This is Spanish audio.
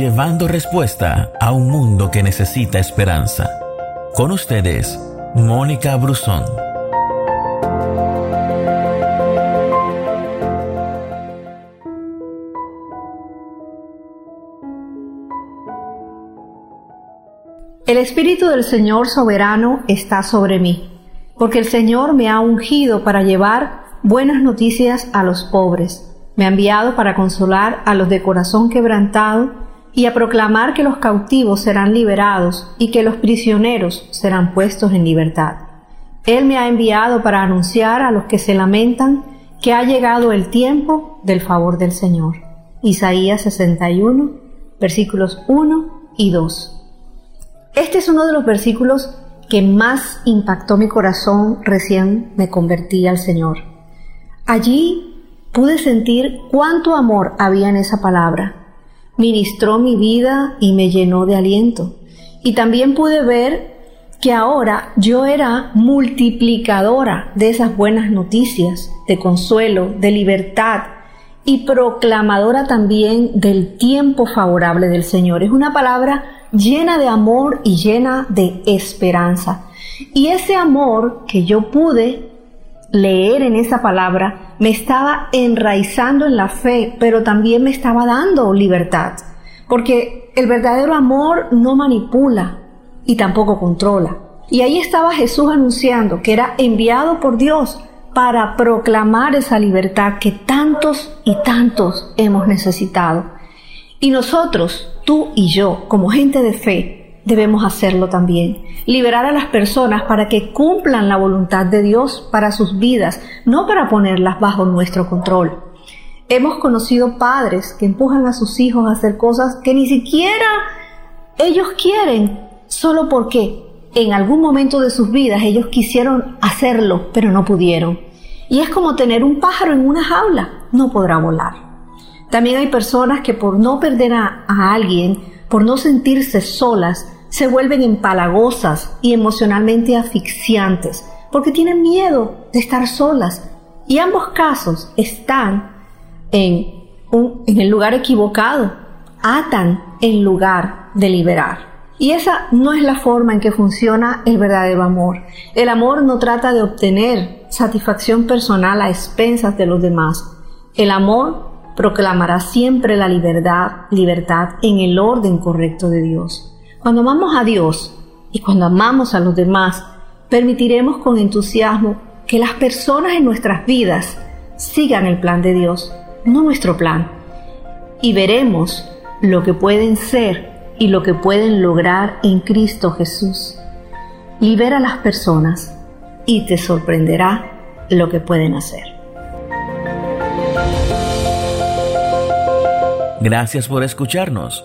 llevando respuesta a un mundo que necesita esperanza. Con ustedes, Mónica Brusón. El Espíritu del Señor soberano está sobre mí, porque el Señor me ha ungido para llevar buenas noticias a los pobres. Me ha enviado para consolar a los de corazón quebrantado y a proclamar que los cautivos serán liberados y que los prisioneros serán puestos en libertad. Él me ha enviado para anunciar a los que se lamentan que ha llegado el tiempo del favor del Señor. Isaías 61, versículos 1 y 2. Este es uno de los versículos que más impactó mi corazón recién me convertí al Señor. Allí pude sentir cuánto amor había en esa palabra. Ministró mi vida y me llenó de aliento. Y también pude ver que ahora yo era multiplicadora de esas buenas noticias, de consuelo, de libertad y proclamadora también del tiempo favorable del Señor. Es una palabra llena de amor y llena de esperanza. Y ese amor que yo pude leer en esa palabra me estaba enraizando en la fe, pero también me estaba dando libertad. Porque el verdadero amor no manipula y tampoco controla. Y ahí estaba Jesús anunciando que era enviado por Dios para proclamar esa libertad que tantos y tantos hemos necesitado. Y nosotros, tú y yo, como gente de fe, debemos hacerlo también. Liberar a las personas para que cumplan la voluntad de Dios para sus vidas, no para ponerlas bajo nuestro control. Hemos conocido padres que empujan a sus hijos a hacer cosas que ni siquiera ellos quieren, solo porque en algún momento de sus vidas ellos quisieron hacerlo, pero no pudieron. Y es como tener un pájaro en una jaula, no podrá volar. También hay personas que por no perder a, alguien, por no sentirse solas, se vuelven empalagosas y emocionalmente asfixiantes, porque tienen miedo de estar solas. Y ambos casos están en, en el lugar equivocado, atan en lugar de liberar. Y esa no es la forma en que funciona el verdadero amor. El amor no trata de obtener satisfacción personal a expensas de los demás. El amor proclamará siempre la libertad, libertad en el orden correcto de Dios. Cuando amamos a Dios y cuando amamos a los demás, permitiremos con entusiasmo que las personas en nuestras vidas sigan el plan de Dios, no nuestro plan. Y veremos lo que pueden ser y lo que pueden lograr en Cristo Jesús. Libera a las personas y te sorprenderá lo que pueden hacer. Gracias por escucharnos.